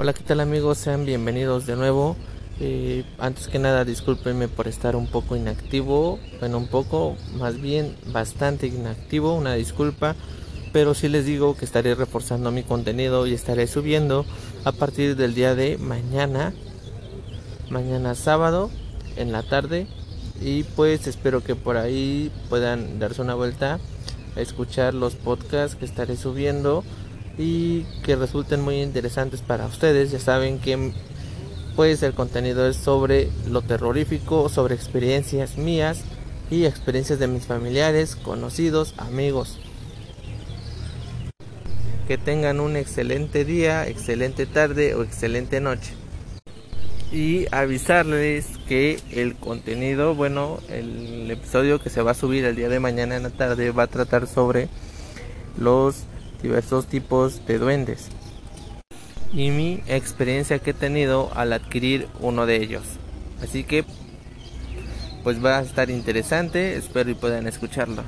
Hola, ¿qué tal amigos? Sean bienvenidos de nuevo. Eh, antes que nada, discúlpenme por estar un poco inactivo. Bueno, un poco, más bien bastante inactivo. Una disculpa. Pero sí les digo que estaré reforzando mi contenido y estaré subiendo a partir del día de mañana. Mañana sábado en la tarde. Y pues espero que por ahí puedan darse una vuelta a escuchar los podcasts que estaré subiendo y que resulten muy interesantes para ustedes. Ya saben que pues el contenido es sobre lo terrorífico, sobre experiencias mías y experiencias de mis familiares, conocidos, amigos. Que tengan un excelente día, excelente tarde o excelente noche. Y avisarles que el contenido, bueno, el episodio que se va a subir el día de mañana en la tarde va a tratar sobre los diversos tipos de duendes y mi experiencia que he tenido al adquirir uno de ellos. Así que pues va a estar interesante, espero y puedan escucharlo.